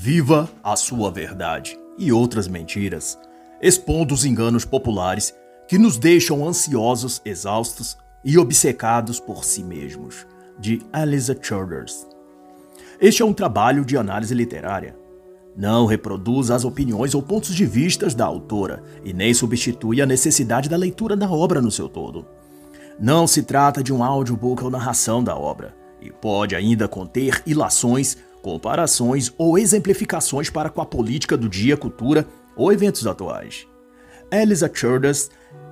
Viva a sua verdade e outras mentiras, expondo os enganos populares que nos deixam ansiosos, exaustos e obcecados por si mesmos, de Eliza Childers. Este é um trabalho de análise literária. Não reproduz as opiniões ou pontos de vista da autora e nem substitui a necessidade da leitura da obra no seu todo. Não se trata de um audiobook ou narração da obra, e pode ainda conter ilações comparações ou exemplificações para com a política do dia, cultura ou eventos atuais. Elisa Childers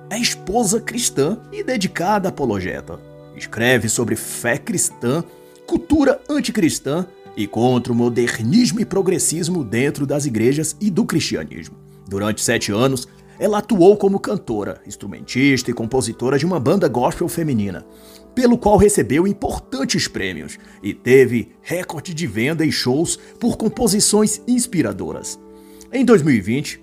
é esposa cristã e dedicada apologeta. Escreve sobre fé cristã, cultura anticristã e contra o modernismo e progressismo dentro das igrejas e do cristianismo. Durante sete anos, ela atuou como cantora, instrumentista e compositora de uma banda gospel feminina, pelo qual recebeu importantes prêmios e teve recorde de venda em shows por composições inspiradoras. Em 2020,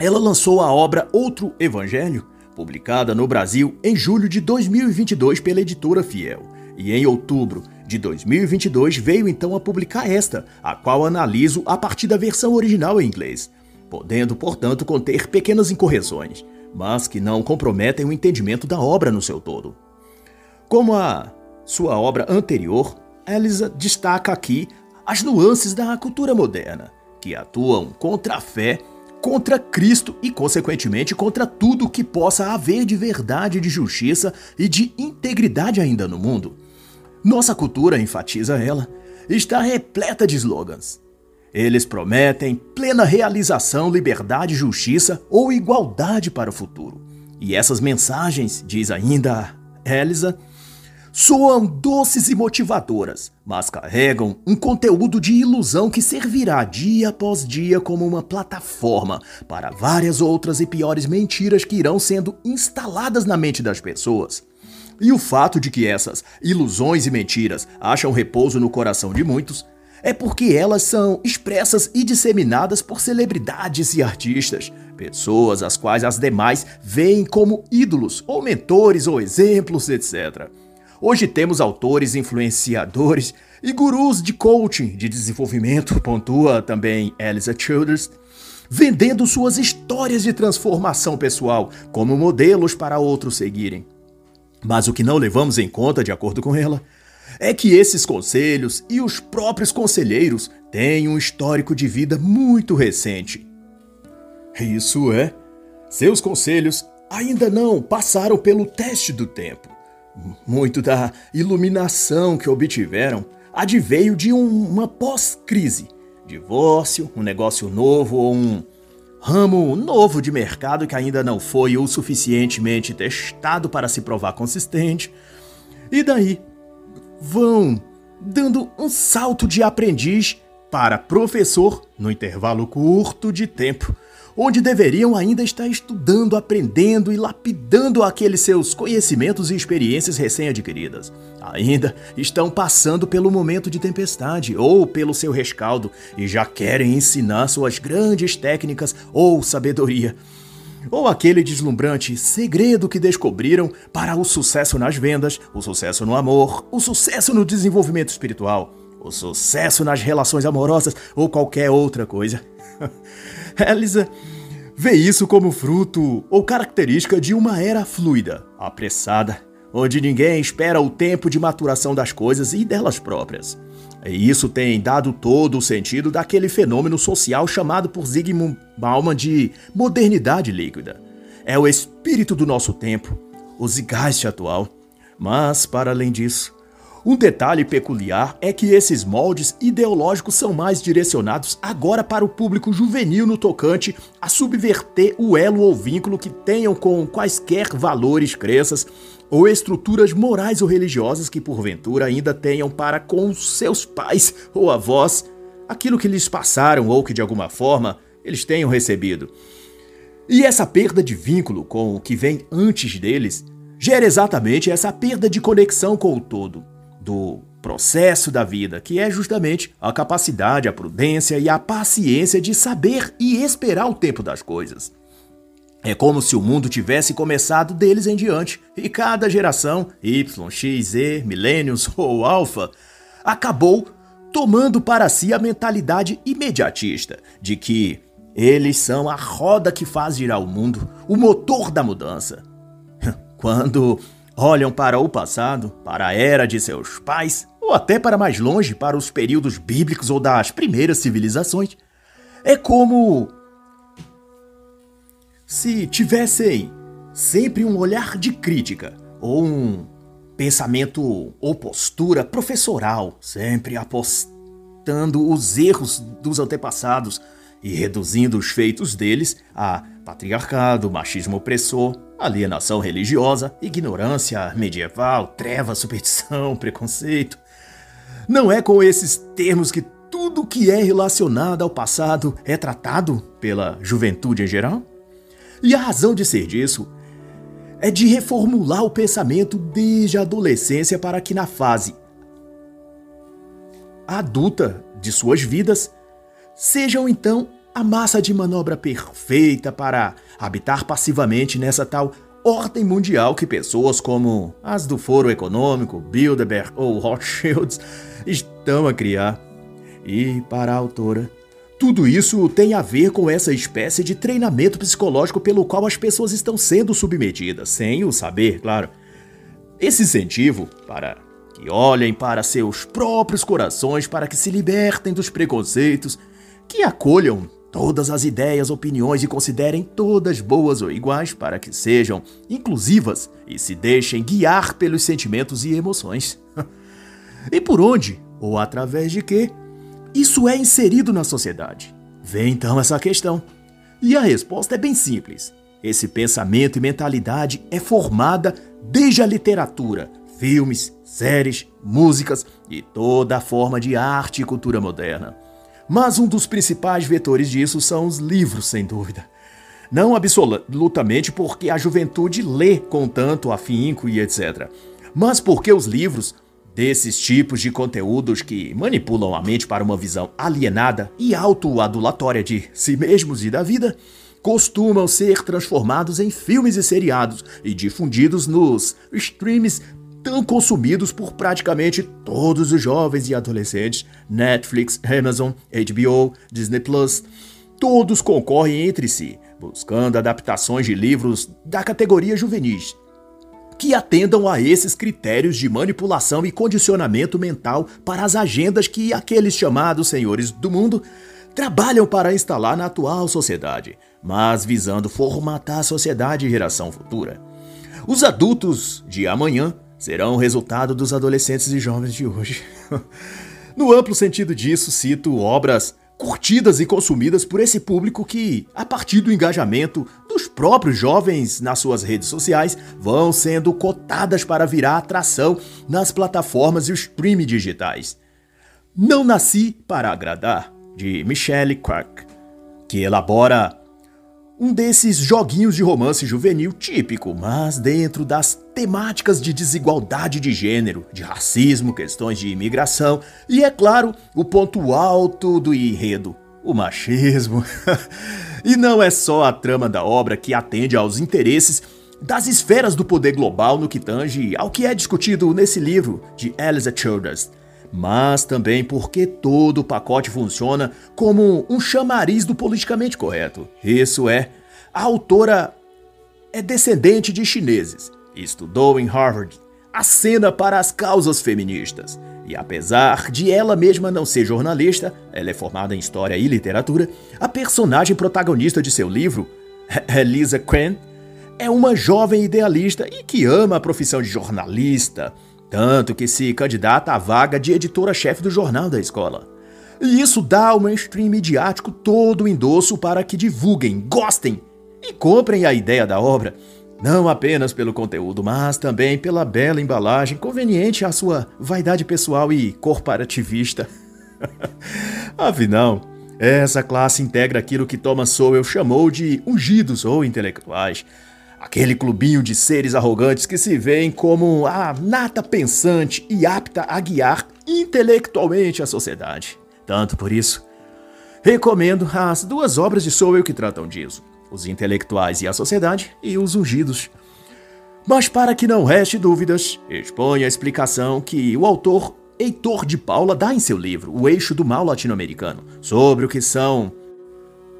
ela lançou a obra Outro Evangelho, publicada no Brasil em julho de 2022 pela editora Fiel, e em outubro de 2022 veio então a publicar esta, a qual analiso a partir da versão original em inglês, podendo, portanto, conter pequenas incorreções, mas que não comprometem o entendimento da obra no seu todo. Como a sua obra anterior, Elisa destaca aqui as nuances da cultura moderna, que atuam contra a fé, contra Cristo e, consequentemente, contra tudo que possa haver de verdade, de justiça e de integridade ainda no mundo. Nossa cultura, enfatiza ela, está repleta de slogans. Eles prometem plena realização, liberdade, justiça ou igualdade para o futuro. E essas mensagens, diz ainda Elisa, soam doces e motivadoras, mas carregam um conteúdo de ilusão que servirá dia após dia como uma plataforma para várias outras e piores mentiras que irão sendo instaladas na mente das pessoas. E o fato de que essas ilusões e mentiras acham repouso no coração de muitos é porque elas são expressas e disseminadas por celebridades e artistas, pessoas as quais as demais veem como ídolos, ou mentores, ou exemplos, etc. Hoje temos autores, influenciadores e gurus de coaching, de desenvolvimento, pontua também Elisa Childers, vendendo suas histórias de transformação pessoal como modelos para outros seguirem. Mas o que não levamos em conta, de acordo com ela, é que esses conselhos e os próprios conselheiros têm um histórico de vida muito recente. Isso é, seus conselhos ainda não passaram pelo teste do tempo. Muito da iluminação que obtiveram adveio de um, uma pós-crise. Divórcio, um negócio novo ou um ramo novo de mercado que ainda não foi o suficientemente testado para se provar consistente. E daí vão dando um salto de aprendiz para professor no intervalo curto de tempo onde deveriam ainda estar estudando, aprendendo e lapidando aqueles seus conhecimentos e experiências recém-adquiridas. Ainda estão passando pelo momento de tempestade ou pelo seu rescaldo e já querem ensinar suas grandes técnicas ou sabedoria. Ou aquele deslumbrante segredo que descobriram para o sucesso nas vendas, o sucesso no amor, o sucesso no desenvolvimento espiritual, o sucesso nas relações amorosas ou qualquer outra coisa. Elisa vê isso como fruto ou característica de uma era fluida, apressada, onde ninguém espera o tempo de maturação das coisas e delas próprias. E isso tem dado todo o sentido daquele fenômeno social chamado por Zygmunt Bauman de modernidade líquida. É o espírito do nosso tempo, o zeitgeist atual. Mas, para além disso, um detalhe peculiar é que esses moldes ideológicos são mais direcionados agora para o público juvenil no tocante a subverter o elo ou vínculo que tenham com quaisquer valores, crenças ou estruturas morais ou religiosas que porventura ainda tenham para com seus pais ou avós aquilo que lhes passaram ou que de alguma forma eles tenham recebido. E essa perda de vínculo com o que vem antes deles gera exatamente essa perda de conexão com o todo do processo da vida, que é justamente a capacidade, a prudência e a paciência de saber e esperar o tempo das coisas. É como se o mundo tivesse começado deles em diante, e cada geração, Y, X, Z, Millennials ou Alpha, acabou tomando para si a mentalidade imediatista de que eles são a roda que faz girar o mundo, o motor da mudança. Quando olham para o passado, para a era de seus pais, ou até para mais longe, para os períodos bíblicos ou das primeiras civilizações, é como se tivessem sempre um olhar de crítica ou um pensamento ou postura professoral, sempre apostando os erros dos antepassados e reduzindo os feitos deles a patriarcado, machismo opressor, alienação religiosa, ignorância medieval, treva, superstição, preconceito. Não é com esses termos que tudo que é relacionado ao passado é tratado pela juventude em geral? E a razão de ser disso é de reformular o pensamento desde a adolescência para que na fase adulta de suas vidas sejam então a massa de manobra perfeita para habitar passivamente nessa tal ordem mundial que pessoas como as do Foro Econômico, Bilderberg ou Rothschilds estão a criar. E para a autora, tudo isso tem a ver com essa espécie de treinamento psicológico pelo qual as pessoas estão sendo submetidas, sem o saber, claro. Esse incentivo para que olhem para seus próprios corações, para que se libertem dos preconceitos, que acolham todas as ideias, opiniões e considerem todas boas ou iguais para que sejam inclusivas e se deixem guiar pelos sentimentos e emoções. e por onde, ou através de quê, isso é inserido na sociedade? Vem então essa questão. E a resposta é bem simples. Esse pensamento e mentalidade é formada desde a literatura, filmes, séries, músicas e toda a forma de arte e cultura moderna. Mas um dos principais vetores disso são os livros, sem dúvida. Não absolutamente porque a juventude lê com tanto afinco e etc. Mas porque os livros desses tipos de conteúdos que manipulam a mente para uma visão alienada e autoadulatória de si mesmos e da vida, costumam ser transformados em filmes e seriados e difundidos nos streams tão consumidos por praticamente todos os jovens e adolescentes, Netflix, Amazon, HBO, Disney Plus, todos concorrem entre si, buscando adaptações de livros da categoria juvenis, que atendam a esses critérios de manipulação e condicionamento mental para as agendas que aqueles chamados senhores do mundo trabalham para instalar na atual sociedade, mas visando formatar a sociedade e geração futura. Os adultos de amanhã serão o resultado dos adolescentes e jovens de hoje. no amplo sentido disso, cito obras curtidas e consumidas por esse público que, a partir do engajamento dos próprios jovens nas suas redes sociais, vão sendo cotadas para virar atração nas plataformas e os streaming digitais. Não Nasci para Agradar, de Michelle Clark, que elabora um desses joguinhos de romance juvenil típico, mas dentro das temáticas de desigualdade de gênero, de racismo, questões de imigração e, é claro, o ponto alto do enredo, o machismo. e não é só a trama da obra que atende aos interesses das esferas do poder global no que tange ao que é discutido nesse livro de Elisa Childress mas também porque todo o pacote funciona como um chamariz do politicamente correto. Isso é, a autora é descendente de chineses, estudou em Harvard, acena para as causas feministas. E apesar de ela mesma não ser jornalista, ela é formada em história e literatura, a personagem protagonista de seu livro, Elisa Cran, é uma jovem idealista e que ama a profissão de jornalista, tanto que se candidata à vaga de editora-chefe do jornal da escola. E isso dá ao mainstream midiático todo o endosso para que divulguem, gostem e comprem a ideia da obra, não apenas pelo conteúdo, mas também pela bela embalagem conveniente à sua vaidade pessoal e corporativista. Afinal, essa classe integra aquilo que Thomas Sowell chamou de ungidos ou intelectuais, Aquele clubinho de seres arrogantes que se veem como a nata pensante e apta a guiar intelectualmente a sociedade. Tanto por isso, recomendo as duas obras de Sowell que tratam disso: Os Intelectuais e a Sociedade e Os Ungidos. Mas para que não reste dúvidas, exponho a explicação que o autor Heitor de Paula dá em seu livro O Eixo do Mal Latino-Americano, sobre o que são,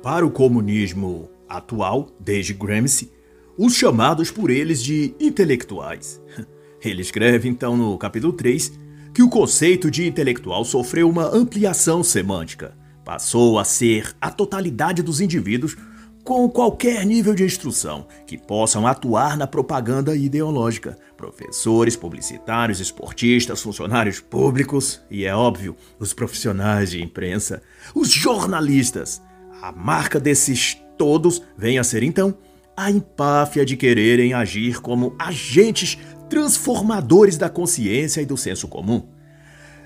para o comunismo atual, desde Gramsci, os chamados por eles de intelectuais. Ele escreve então no capítulo 3 que o conceito de intelectual sofreu uma ampliação semântica. Passou a ser a totalidade dos indivíduos com qualquer nível de instrução que possam atuar na propaganda ideológica. Professores, publicitários, esportistas, funcionários públicos e, é óbvio, os profissionais de imprensa, os jornalistas. A marca desses todos vem a ser então a empáfia de quererem agir como agentes transformadores da consciência e do senso comum.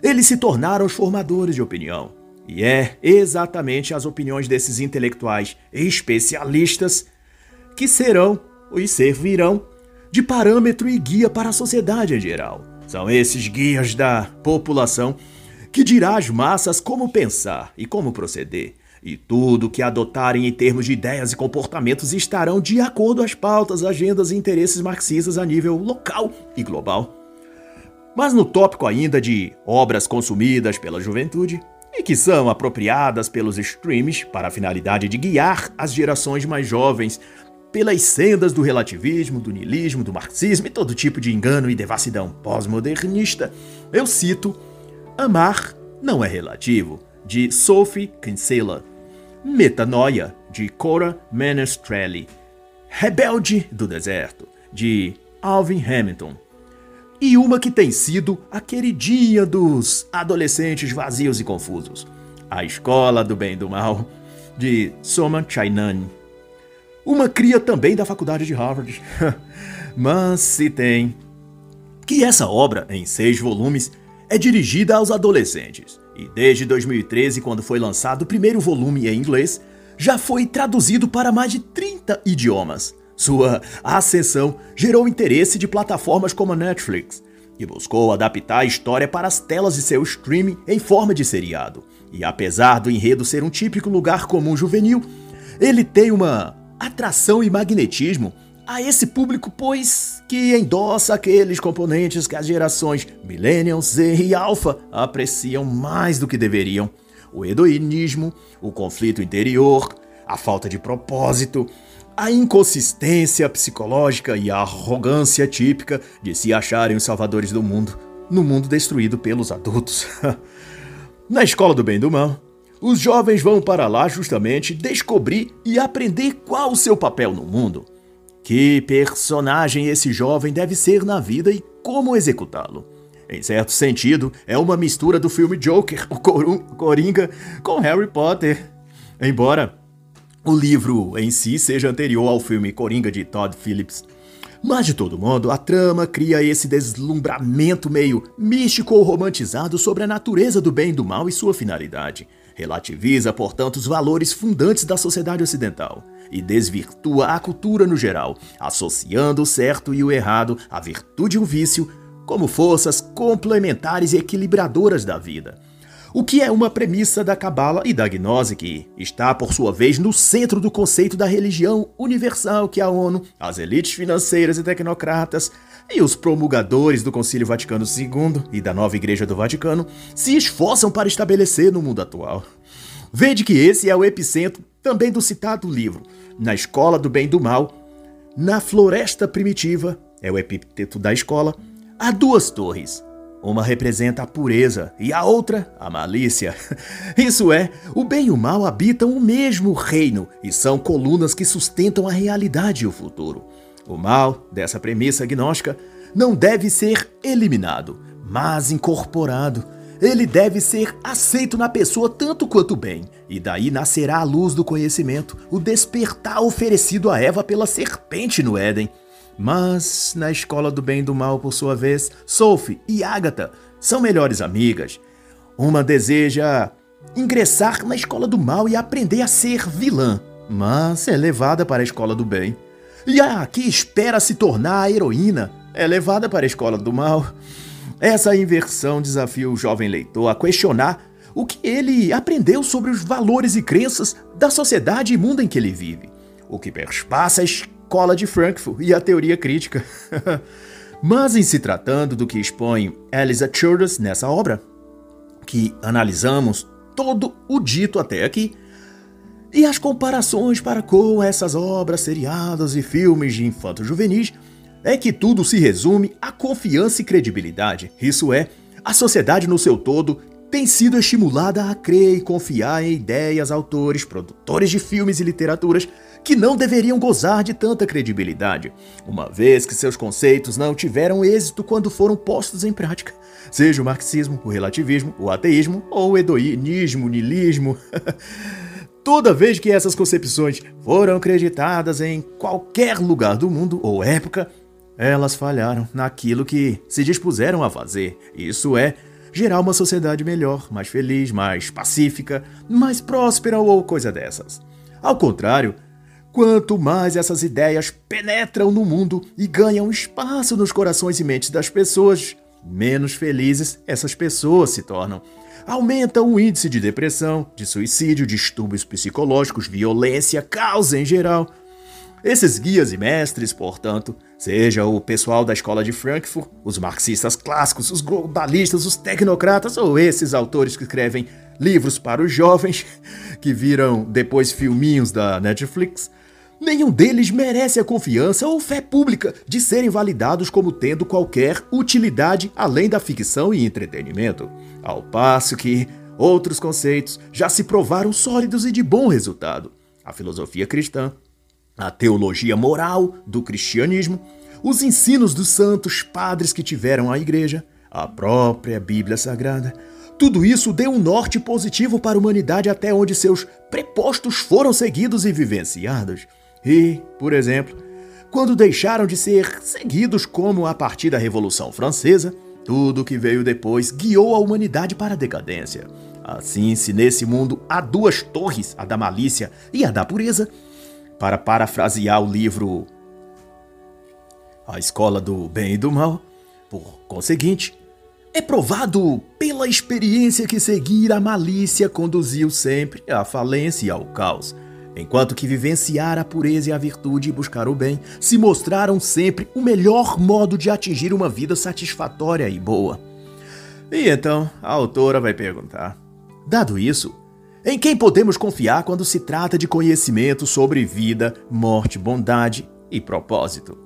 Eles se tornaram os formadores de opinião. E é exatamente as opiniões desses intelectuais especialistas que serão e servirão de parâmetro e guia para a sociedade em geral. São esses guias da população que dirá às massas como pensar e como proceder, e tudo que adotarem em termos de ideias e comportamentos estarão de acordo às pautas, agendas e interesses marxistas a nível local e global. Mas no tópico ainda de obras consumidas pela juventude, e que são apropriadas pelos streams para a finalidade de guiar as gerações mais jovens pelas sendas do relativismo, do niilismo, do marxismo e todo tipo de engano e devassidão pós-modernista, eu cito Amar não é relativo, de Sophie Kinsella, Metanoia, de Cora Menestrelli, Rebelde do Deserto, de Alvin Hamilton, e uma que tem sido a queridinha dos adolescentes vazios e confusos, A Escola do Bem e do Mal, de Soma Chainan. Uma cria também da faculdade de Harvard. Mas se tem. Que essa obra, em seis volumes, é dirigida aos adolescentes e desde 2013, quando foi lançado o primeiro volume em inglês, já foi traduzido para mais de 30 idiomas. Sua ascensão gerou interesse de plataformas como a Netflix e buscou adaptar a história para as telas de seu streaming em forma de seriado. E apesar do enredo ser um típico lugar comum juvenil, ele tem uma atração e magnetismo a esse público, pois que endossa aqueles componentes que as gerações Millennials, Z e Alpha apreciam mais do que deveriam: o hedonismo, o conflito interior, a falta de propósito, a inconsistência psicológica e a arrogância típica de se acharem os salvadores do mundo, no mundo destruído pelos adultos. Na escola do bem do mal, os jovens vão para lá justamente descobrir e aprender qual o seu papel no mundo que personagem esse jovem deve ser na vida e como executá-lo. Em certo sentido, é uma mistura do filme Joker, o Coringa, com Harry Potter. Embora o livro em si seja anterior ao filme Coringa de Todd Phillips. Mas de todo modo, a trama cria esse deslumbramento meio místico ou romantizado sobre a natureza do bem e do mal e sua finalidade. Relativiza, portanto, os valores fundantes da sociedade ocidental e desvirtua a cultura no geral, associando o certo e o errado, a virtude e o vício, como forças complementares e equilibradoras da vida. O que é uma premissa da Cabala e da Gnose que está, por sua vez, no centro do conceito da religião universal que a ONU, as elites financeiras e tecnocratas e os promulgadores do Concílio Vaticano II e da nova Igreja do Vaticano se esforçam para estabelecer no mundo atual. Vede que esse é o epicentro também do citado livro, Na Escola do Bem e do Mal, na Floresta Primitiva, é o epíteto da escola, há duas torres. Uma representa a pureza e a outra a malícia. Isso é, o bem e o mal habitam o mesmo reino e são colunas que sustentam a realidade e o futuro. O mal, dessa premissa gnóstica, não deve ser eliminado, mas incorporado. Ele deve ser aceito na pessoa tanto quanto bem, e daí nascerá a luz do conhecimento, o despertar oferecido a Eva pela serpente no Éden. Mas, na escola do bem e do mal, por sua vez, Sophie e Agatha são melhores amigas. Uma deseja ingressar na escola do mal e aprender a ser vilã, mas é levada para a escola do bem. E a que espera se tornar a heroína é levada para a escola do mal. Essa inversão desafia o jovem leitor a questionar o que ele aprendeu sobre os valores e crenças da sociedade e mundo em que ele vive, o que perspassa a escola de Frankfurt e a teoria crítica. Mas em se tratando do que expõe Elisa Childress nessa obra, que analisamos todo o dito até aqui, e as comparações para com essas obras, seriados e filmes de infanto-juvenis, é que tudo se resume a confiança e credibilidade. Isso é, a sociedade no seu todo tem sido estimulada a crer e confiar em ideias, autores, produtores de filmes e literaturas que não deveriam gozar de tanta credibilidade, uma vez que seus conceitos não tiveram êxito quando foram postos em prática, seja o marxismo, o relativismo, o ateísmo ou o hedonismo, o niilismo. Toda vez que essas concepções foram acreditadas em qualquer lugar do mundo ou época, elas falharam naquilo que se dispuseram a fazer. Isso é, gerar uma sociedade melhor, mais feliz, mais pacífica, mais próspera ou coisa dessas. Ao contrário, quanto mais essas ideias penetram no mundo e ganham espaço nos corações e mentes das pessoas, menos felizes essas pessoas se tornam. Aumenta o índice de depressão, de suicídio, distúrbios psicológicos, violência, causa em geral. Esses guias e mestres, portanto, seja o pessoal da escola de Frankfurt, os marxistas clássicos, os globalistas, os tecnocratas ou esses autores que escrevem livros para os jovens, que viram depois filminhos da Netflix, nenhum deles merece a confiança ou fé pública de serem validados como tendo qualquer utilidade além da ficção e entretenimento. Ao passo que outros conceitos já se provaram sólidos e de bom resultado. A filosofia cristã, a teologia moral do cristianismo, os ensinos dos santos padres que tiveram a igreja, a própria Bíblia Sagrada. Tudo isso deu um norte positivo para a humanidade até onde seus prepostos foram seguidos e vivenciados. E, por exemplo, quando deixaram de ser seguidos como a partir da Revolução Francesa, tudo o que veio depois guiou a humanidade para a decadência. Assim, se nesse mundo há duas torres, a da malícia e a da pureza, para parafrasear o livro A Escola do Bem e do Mal, por conseguinte, é provado pela experiência que seguir a malícia conduziu sempre à falência e ao caos, enquanto que vivenciar a pureza e a virtude e buscar o bem se mostraram sempre o melhor modo de atingir uma vida satisfatória e boa. E então a autora vai perguntar: dado isso, em quem podemos confiar quando se trata de conhecimento sobre vida, morte, bondade e propósito?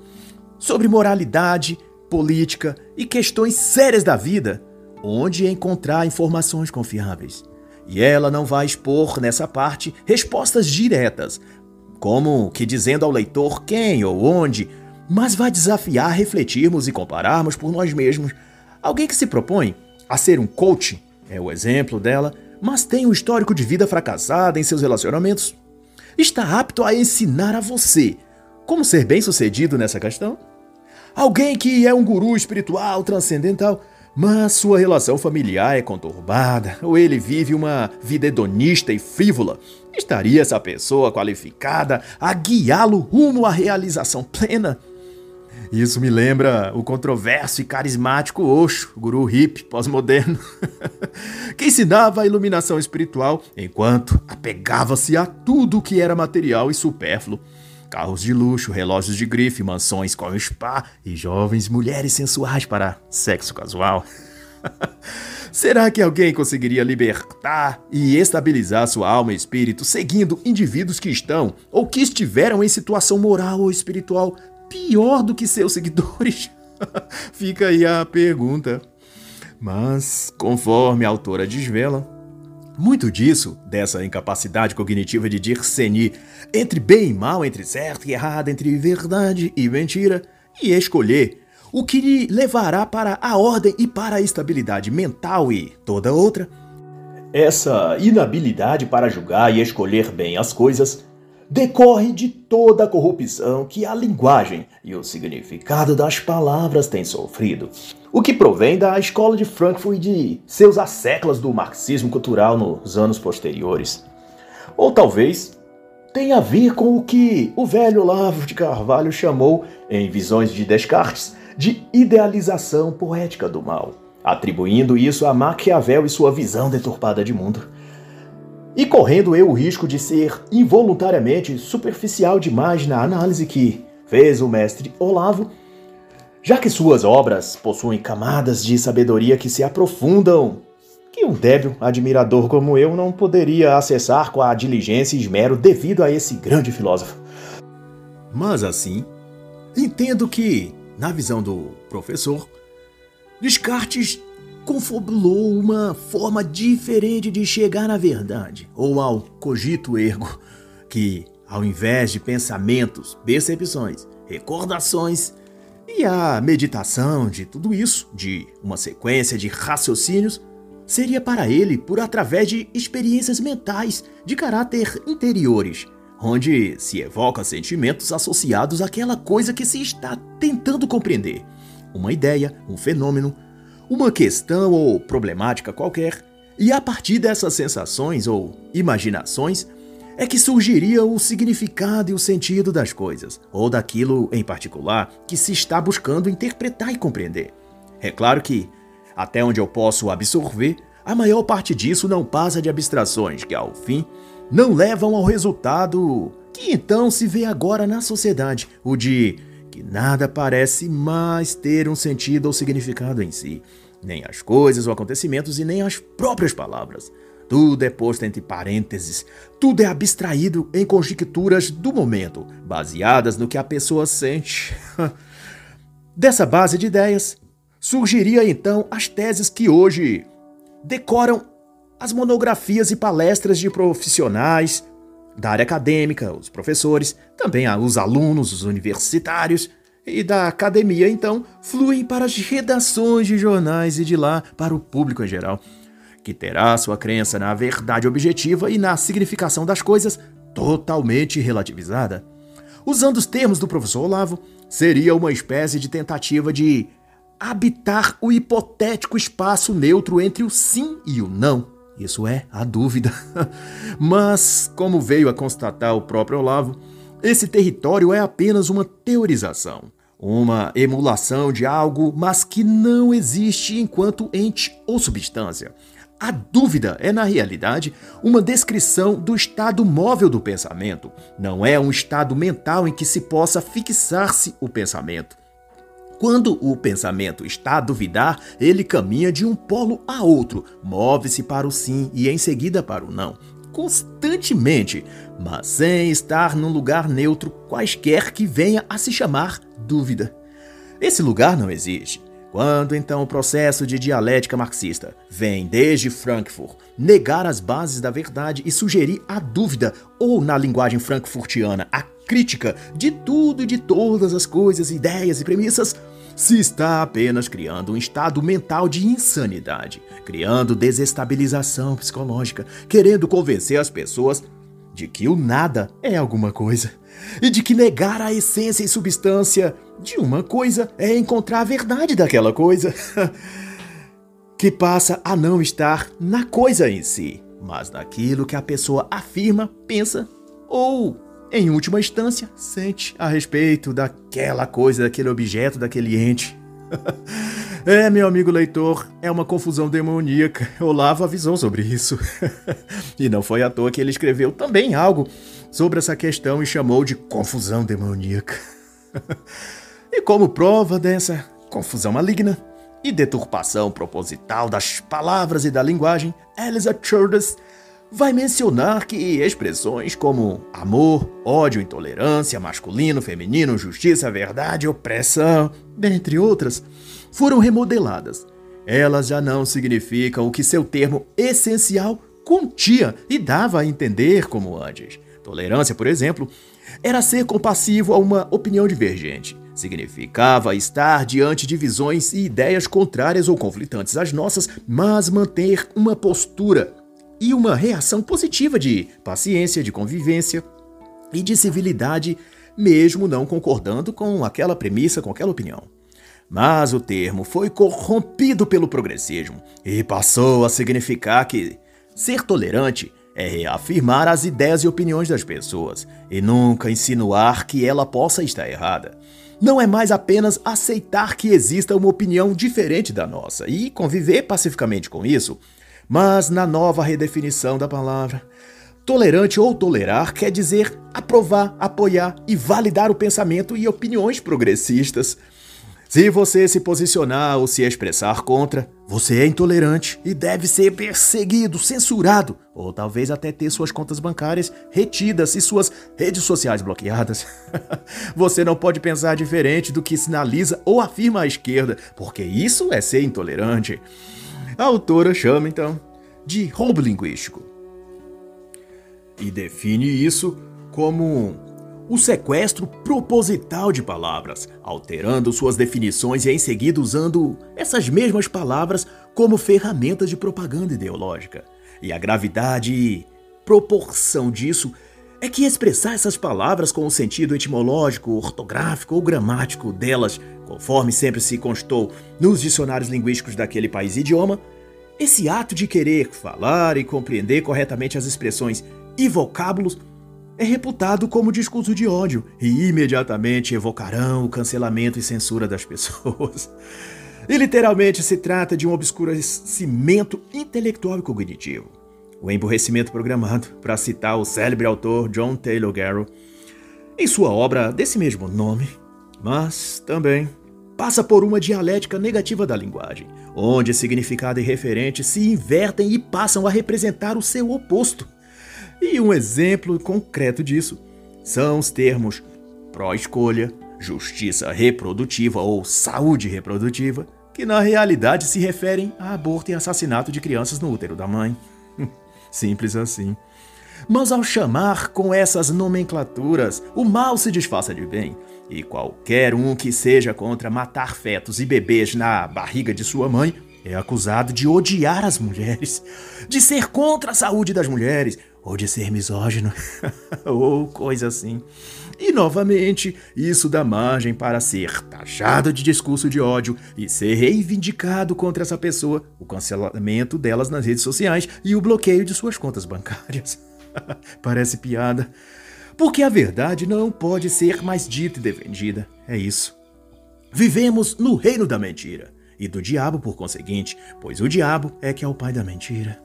Sobre moralidade, política e questões sérias da vida, onde encontrar informações confiáveis. E ela não vai expor nessa parte respostas diretas, como que dizendo ao leitor quem ou onde, mas vai desafiar refletirmos e compararmos por nós mesmos. Alguém que se propõe a ser um coach, é o exemplo dela, mas tem um histórico de vida fracassada em seus relacionamentos, está apto a ensinar a você como ser bem-sucedido nessa questão? Alguém que é um guru espiritual transcendental, mas sua relação familiar é conturbada, ou ele vive uma vida hedonista e frívola, estaria essa pessoa qualificada a guiá-lo rumo à realização plena? Isso me lembra o controverso e carismático Osho, guru hippie pós-moderno, que ensinava a iluminação espiritual enquanto apegava-se a tudo que era material e supérfluo. Carros de luxo, relógios de grife, mansões com spa e jovens mulheres sensuais para sexo casual. Será que alguém conseguiria libertar e estabilizar sua alma e espírito seguindo indivíduos que estão ou que estiveram em situação moral ou espiritual pior do que seus seguidores? Fica aí a pergunta. Mas, conforme a autora desvela, muito disso, dessa incapacidade cognitiva de discernir entre bem e mal, entre certo e errado, entre verdade e mentira, e escolher o que lhe levará para a ordem e para a estabilidade mental e toda outra. Essa inabilidade para julgar e escolher bem as coisas decorre de toda a corrupção que a linguagem e o significado das palavras têm sofrido, o que provém da escola de Frankfurt e de seus asséculas do marxismo cultural nos anos posteriores. Ou talvez tenha a ver com o que o velho Olavo de Carvalho chamou, em Visões de Descartes, de idealização poética do mal, atribuindo isso a Maquiavel e sua visão deturpada de mundo e correndo eu o risco de ser involuntariamente superficial demais na análise que fez o mestre Olavo, já que suas obras possuem camadas de sabedoria que se aprofundam, que um débil admirador como eu não poderia acessar com a diligência e esmero devido a esse grande filósofo. Mas assim, entendo que, na visão do professor, Descartes confabulou uma forma diferente de chegar na verdade, ou ao cogito ergo, que, ao invés de pensamentos, percepções, recordações e a meditação de tudo isso, de uma sequência de raciocínios, seria para ele por através de experiências mentais de caráter interiores, onde se evoca sentimentos associados àquela coisa que se está tentando compreender. Uma ideia, um fenômeno, uma questão ou problemática qualquer, e a partir dessas sensações ou imaginações, é que surgiria o significado e o sentido das coisas, ou daquilo em particular que se está buscando interpretar e compreender. É claro que, até onde eu posso absorver, a maior parte disso não passa de abstrações que, ao fim, não levam ao resultado que então se vê agora na sociedade, o de que nada parece mais ter um sentido ou significado em si, nem as coisas ou acontecimentos e nem as próprias palavras. Tudo é posto entre parênteses, tudo é abstraído em conjecturas do momento, baseadas no que a pessoa sente. Dessa base de ideias, surgiria então as teses que hoje decoram as monografias e palestras de profissionais da área acadêmica, os professores, também os alunos, os universitários, e da academia, então, fluem para as redações de jornais e de lá para o público em geral que terá sua crença na verdade objetiva e na significação das coisas totalmente relativizada. Usando os termos do professor Olavo, seria uma espécie de tentativa de habitar o hipotético espaço neutro entre o sim e o não. Isso é a dúvida. Mas, como veio a constatar o próprio Olavo, esse território é apenas uma teorização, uma emulação de algo, mas que não existe enquanto ente ou substância. A dúvida é, na realidade, uma descrição do estado móvel do pensamento. Não é um estado mental em que se possa fixar-se o pensamento. Quando o pensamento está a duvidar, ele caminha de um polo a outro, move-se para o sim e em seguida para o não, constantemente, mas sem estar num lugar neutro quaisquer que venha a se chamar dúvida. Esse lugar não existe. Quando então o processo de dialética marxista vem desde Frankfurt negar as bases da verdade e sugerir a dúvida, ou na linguagem frankfurtiana, a crítica de tudo e de todas as coisas, ideias e premissas, se está apenas criando um estado mental de insanidade, criando desestabilização psicológica, querendo convencer as pessoas de que o nada é alguma coisa e de que negar a essência e substância de uma coisa é encontrar a verdade daquela coisa, que passa a não estar na coisa em si, mas naquilo que a pessoa afirma, pensa ou, em última instância, sente a respeito daquela coisa, daquele objeto, daquele ente. É, meu amigo leitor, é uma confusão demoníaca. Olavo avisou sobre isso. e não foi à toa que ele escreveu também algo sobre essa questão e chamou de confusão demoníaca. e como prova dessa confusão maligna e deturpação proposital das palavras e da linguagem, Elisa Childers vai mencionar que expressões como amor, ódio, intolerância, masculino, feminino, justiça, verdade, opressão, dentre outras, foram remodeladas. Elas já não significam o que seu termo essencial continha e dava a entender como antes. Tolerância, por exemplo, era ser compassivo a uma opinião divergente. Significava estar diante de visões e ideias contrárias ou conflitantes às nossas, mas manter uma postura e uma reação positiva de paciência, de convivência e de civilidade, mesmo não concordando com aquela premissa, com aquela opinião. Mas o termo foi corrompido pelo progressismo e passou a significar que ser tolerante é reafirmar as ideias e opiniões das pessoas e nunca insinuar que ela possa estar errada. Não é mais apenas aceitar que exista uma opinião diferente da nossa e conviver pacificamente com isso, mas na nova redefinição da palavra. Tolerante ou tolerar quer dizer aprovar, apoiar e validar o pensamento e opiniões progressistas Se você se posicionar ou se expressar contra, você é intolerante e deve ser perseguido, censurado, ou talvez até ter suas contas bancárias retidas e suas redes sociais bloqueadas. você não pode pensar diferente do que sinaliza ou afirma a esquerda, porque isso é ser intolerante. A autora chama então de roubo linguístico e define isso como o sequestro proposital de palavras, alterando suas definições e em seguida usando essas mesmas palavras como ferramentas de propaganda ideológica. E a gravidade e proporção disso é que expressar essas palavras com o sentido etimológico, ortográfico ou gramático delas, conforme sempre se constou nos dicionários linguísticos daquele país e idioma, esse ato de querer falar e compreender corretamente as expressões e vocábulos é reputado como discurso de ódio e imediatamente evocarão o cancelamento e censura das pessoas. E literalmente se trata de um obscurecimento intelectual e cognitivo. O emburrecimento programado, para citar o célebre autor John Taylor Garrow, em sua obra desse mesmo nome, mas também passa por uma dialética negativa da linguagem, onde significado e referente se invertem e passam a representar o seu oposto. E um exemplo concreto disso são os termos pró-escolha, justiça reprodutiva ou saúde reprodutiva, que na realidade se referem a aborto e assassinato de crianças no útero da mãe. Simples assim. Mas ao chamar com essas nomenclaturas, o mal se disfarça de bem, e qualquer um que seja contra matar fetos e bebês na barriga de sua mãe é acusado de odiar as mulheres, de ser contra a saúde das mulheres, ou de ser misógino, ou coisa assim. E novamente, isso dá margem para ser taxado de discurso de ódio e ser reivindicado contra essa pessoa, o cancelamento delas nas redes sociais e o bloqueio de suas contas bancárias. Parece piada. Porque a verdade não pode ser mais dita e defendida. É isso. Vivemos no reino da mentira e do diabo, por conseguinte, pois o diabo é que é o pai da mentira.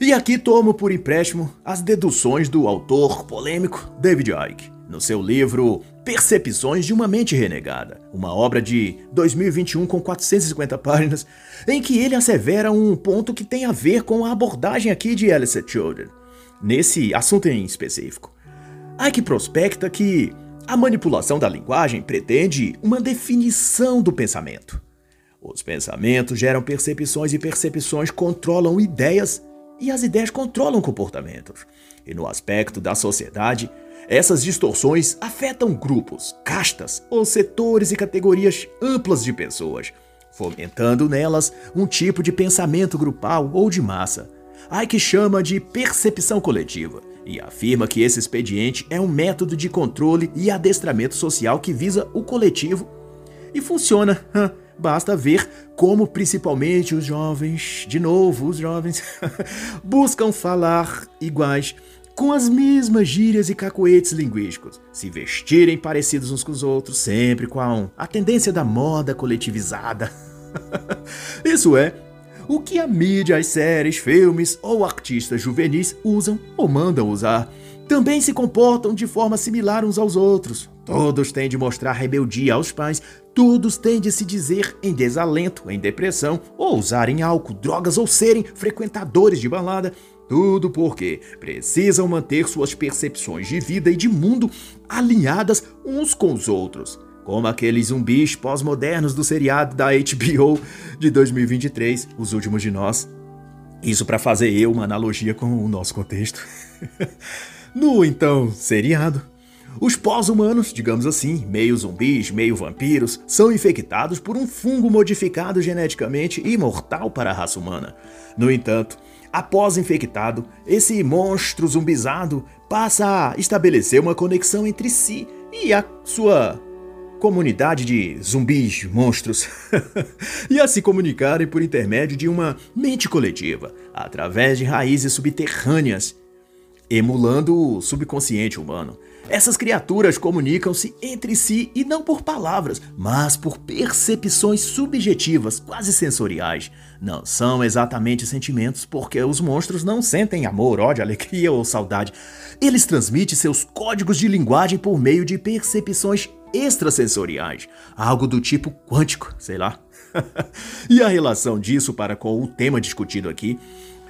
E aqui tomo por empréstimo as deduções do autor polêmico David Icke, no seu livro Percepções de uma Mente Renegada, uma obra de 2021 com 450 páginas, em que ele assevera um ponto que tem a ver com a abordagem aqui de Alice Children, nesse assunto em específico. Icke prospecta que a manipulação da linguagem pretende uma definição do pensamento. Os pensamentos geram percepções e percepções controlam ideias e as ideias controlam comportamentos. E no aspecto da sociedade, essas distorções afetam grupos, castas ou setores e categorias amplas de pessoas, fomentando nelas um tipo de pensamento grupal ou de massa. que chama de percepção coletiva e afirma que esse expediente é um método de controle e adestramento social que visa o coletivo e funciona Basta ver como, principalmente os jovens, de novo, os jovens, buscam falar iguais, com as mesmas gírias e cacoetes linguísticos, se vestirem parecidos uns com os outros, sempre com a tendência da moda coletivizada. Isso é, o que a mídia, as séries, filmes ou artistas juvenis usam ou mandam usar. Também se comportam de forma similar uns aos outros. Todos têm de mostrar rebeldia aos pais, Todos têm de se dizer em desalento, em depressão, ou usarem álcool, drogas ou serem frequentadores de balada. Tudo porque precisam manter suas percepções de vida e de mundo alinhadas uns com os outros. Como aqueles zumbis pós-modernos do seriado da HBO de 2023, Os Últimos de Nós. Isso para fazer eu uma analogia com o nosso contexto. no então seriado, os pós-humanos, digamos assim, meio zumbis, meio vampiros, são infectados por um fungo modificado geneticamente e mortal para a raça humana. No entanto, após infectado, esse monstro zumbizado passa a estabelecer uma conexão entre si e a sua comunidade de zumbis, monstros, e a se comunicarem por intermédio de uma mente coletiva, através de raízes subterrâneas, emulando o subconsciente humano. Essas criaturas comunicam-se entre si e não por palavras, mas por percepções subjetivas, quase sensoriais. Não são exatamente sentimentos, porque os monstros não sentem amor, ódio, alegria ou saudade. Eles transmitem seus códigos de linguagem por meio de percepções extrasensoriais, algo do tipo quântico, sei lá. e a relação disso para com o tema discutido aqui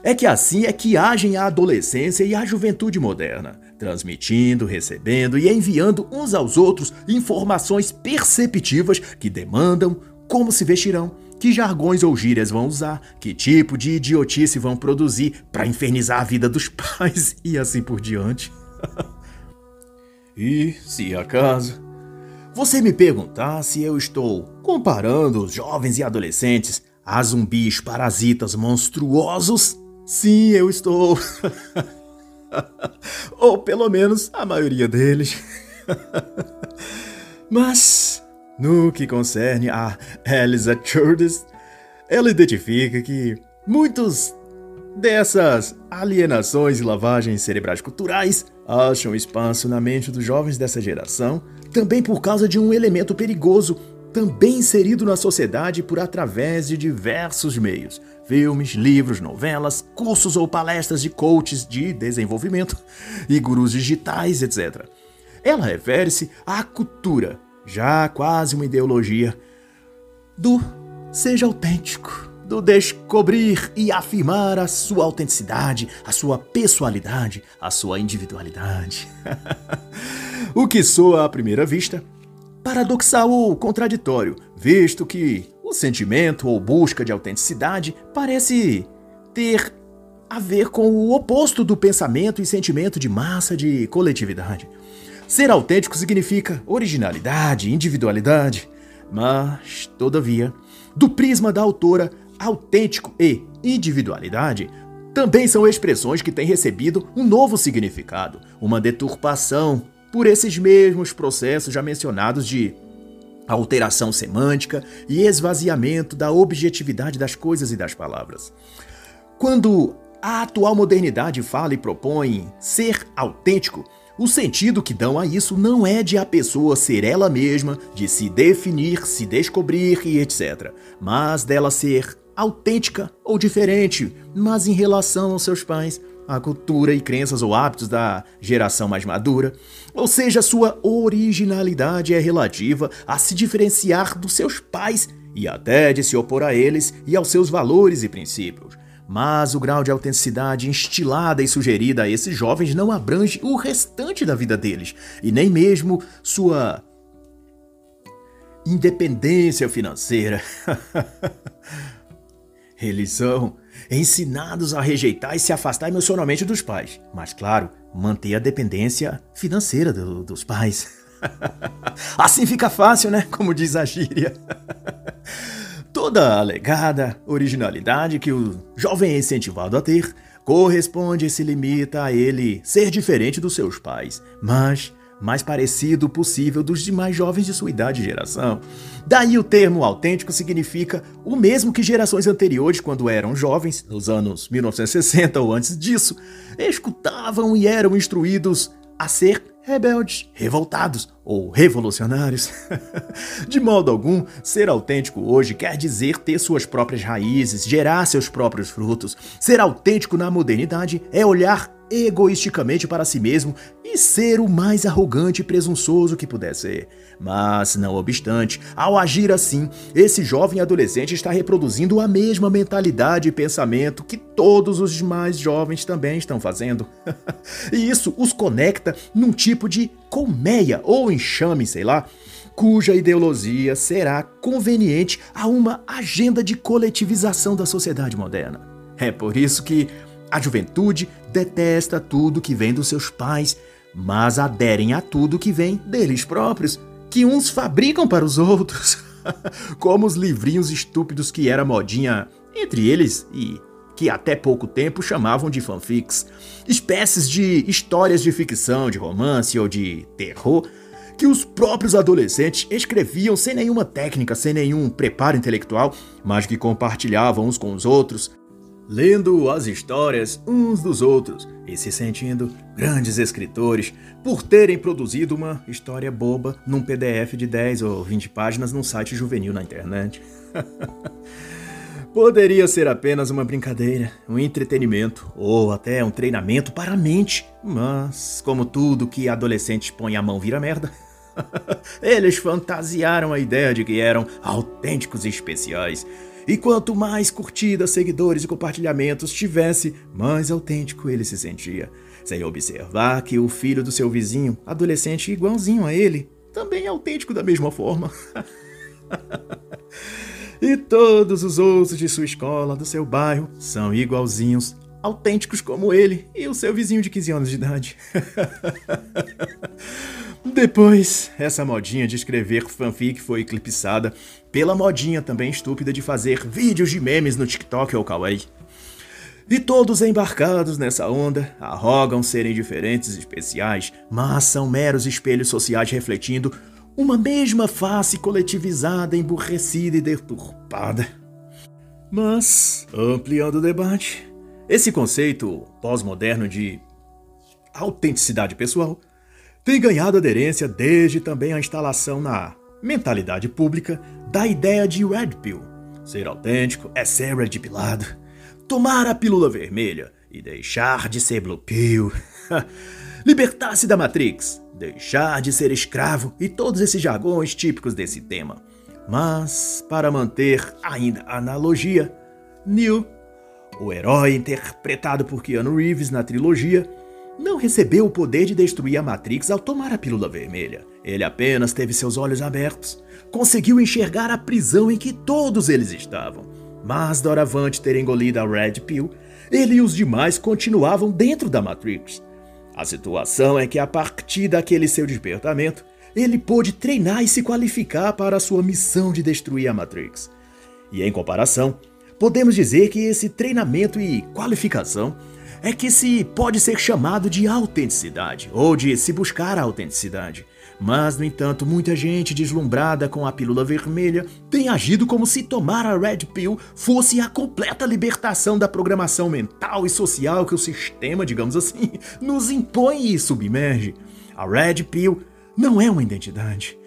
é que assim é que agem a adolescência e a juventude moderna, transmitindo, recebendo e enviando uns aos outros informações perceptivas que demandam como se vestirão, que jargões ou gírias vão usar, que tipo de idiotice vão produzir para infernizar a vida dos pais e assim por diante. e, se acaso, você me perguntar se eu estou comparando os jovens e adolescentes a zumbis parasitas monstruosos, sim, eu estou. Ou pelo menos a maioria deles. Mas, no que concerne a Elisa Churdes, ela identifica que muitos dessas alienações e lavagens cerebrais culturais acham espaço na mente dos jovens dessa geração, também por causa de um elemento perigoso também inserido na sociedade por através de diversos meios: filmes, livros, novelas, cursos ou palestras de coaches de desenvolvimento e gurus digitais, etc. Ela refere-se à cultura, já quase uma ideologia, do seja autêntico do descobrir e afirmar a sua autenticidade, a sua pessoalidade, a sua individualidade. o que soa à primeira vista paradoxal ou contraditório, visto que o sentimento ou busca de autenticidade parece ter a ver com o oposto do pensamento e sentimento de massa de coletividade. Ser autêntico significa originalidade, individualidade, mas, todavia, do prisma da autora, autêntico e individualidade também são expressões que têm recebido um novo significado, uma deturpação por esses mesmos processos já mencionados de alteração semântica e esvaziamento da objetividade das coisas e das palavras. Quando a atual modernidade fala e propõe ser autêntico, o sentido que dão a isso não é de a pessoa ser ela mesma, de se definir, se descobrir e etc., mas dela ser autêntica ou diferente, mas em relação aos seus pais, à cultura e crenças ou hábitos da geração mais madura. Ou seja, sua originalidade é relativa a se diferenciar dos seus pais e até de se opor a eles e aos seus valores e princípios. Mas o grau de autenticidade instilada e sugerida a esses jovens não abrange o restante da vida deles, e nem mesmo sua independência financeira. Eles são ensinados a rejeitar e se afastar emocionalmente dos pais, mas, claro, manter a dependência financeira do, dos pais. assim fica fácil, né? Como diz a gíria. Toda a alegada originalidade que o jovem é incentivado a ter corresponde e se limita a ele ser diferente dos seus pais, mas mais parecido possível dos demais jovens de sua idade e geração. Daí o termo autêntico significa o mesmo que gerações anteriores, quando eram jovens, nos anos 1960 ou antes disso, escutavam e eram instruídos a ser rebeldes, revoltados ou revolucionários. de modo algum, ser autêntico hoje quer dizer ter suas próprias raízes, gerar seus próprios frutos. Ser autêntico na modernidade é olhar egoisticamente para si mesmo e ser o mais arrogante e presunçoso que puder ser. Mas, não obstante, ao agir assim, esse jovem adolescente está reproduzindo a mesma mentalidade e pensamento que todos os demais jovens também estão fazendo. e isso os conecta num tipo de colmeia ou enxame, sei lá, cuja ideologia será conveniente a uma agenda de coletivização da sociedade moderna. É por isso que a juventude detesta tudo que vem dos seus pais, mas aderem a tudo que vem deles próprios, que uns fabricam para os outros, como os livrinhos estúpidos que era modinha entre eles e que até pouco tempo chamavam de fanfics, espécies de histórias de ficção, de romance ou de terror que os próprios adolescentes escreviam sem nenhuma técnica, sem nenhum preparo intelectual, mas que compartilhavam uns com os outros, lendo as histórias uns dos outros e se sentindo grandes escritores por terem produzido uma história boba num PDF de 10 ou 20 páginas num site juvenil na internet. Poderia ser apenas uma brincadeira, um entretenimento ou até um treinamento para a mente, mas, como tudo que adolescente põe a mão vira merda, Eles fantasiaram a ideia de que eram autênticos e especiais. E quanto mais curtidas, seguidores e compartilhamentos tivesse, mais autêntico ele se sentia. Sem observar que o filho do seu vizinho, adolescente igualzinho a ele, também é autêntico da mesma forma. e todos os outros de sua escola, do seu bairro, são igualzinhos, autênticos como ele e o seu vizinho de 15 anos de idade. Depois, essa modinha de escrever fanfic foi eclipsada pela modinha também estúpida de fazer vídeos de memes no TikTok ou Kawaii. E todos embarcados nessa onda arrogam serem diferentes e especiais, mas são meros espelhos sociais refletindo uma mesma face coletivizada, emburrecida e deturpada. Mas, ampliando o debate, esse conceito pós-moderno de autenticidade pessoal tem ganhado aderência desde também a instalação na mentalidade pública da ideia de Red Pill. Ser autêntico é ser red pillado, tomar a pílula vermelha e deixar de ser Blue Pill. Libertar-se da Matrix, deixar de ser escravo e todos esses jargões típicos desse tema. Mas, para manter ainda a analogia, Neo, o herói interpretado por Keanu Reeves na trilogia, não recebeu o poder de destruir a Matrix ao tomar a pílula vermelha. Ele apenas teve seus olhos abertos, conseguiu enxergar a prisão em que todos eles estavam. Mas doravante ter engolido a Red Pill, ele e os demais continuavam dentro da Matrix. A situação é que a partir daquele seu despertamento, ele pôde treinar e se qualificar para a sua missão de destruir a Matrix. E em comparação, podemos dizer que esse treinamento e qualificação é que se pode ser chamado de autenticidade ou de se buscar a autenticidade. Mas, no entanto, muita gente deslumbrada com a pílula vermelha tem agido como se tomar a Red Pill fosse a completa libertação da programação mental e social que o sistema, digamos assim, nos impõe e submerge. A Red Pill não é uma identidade.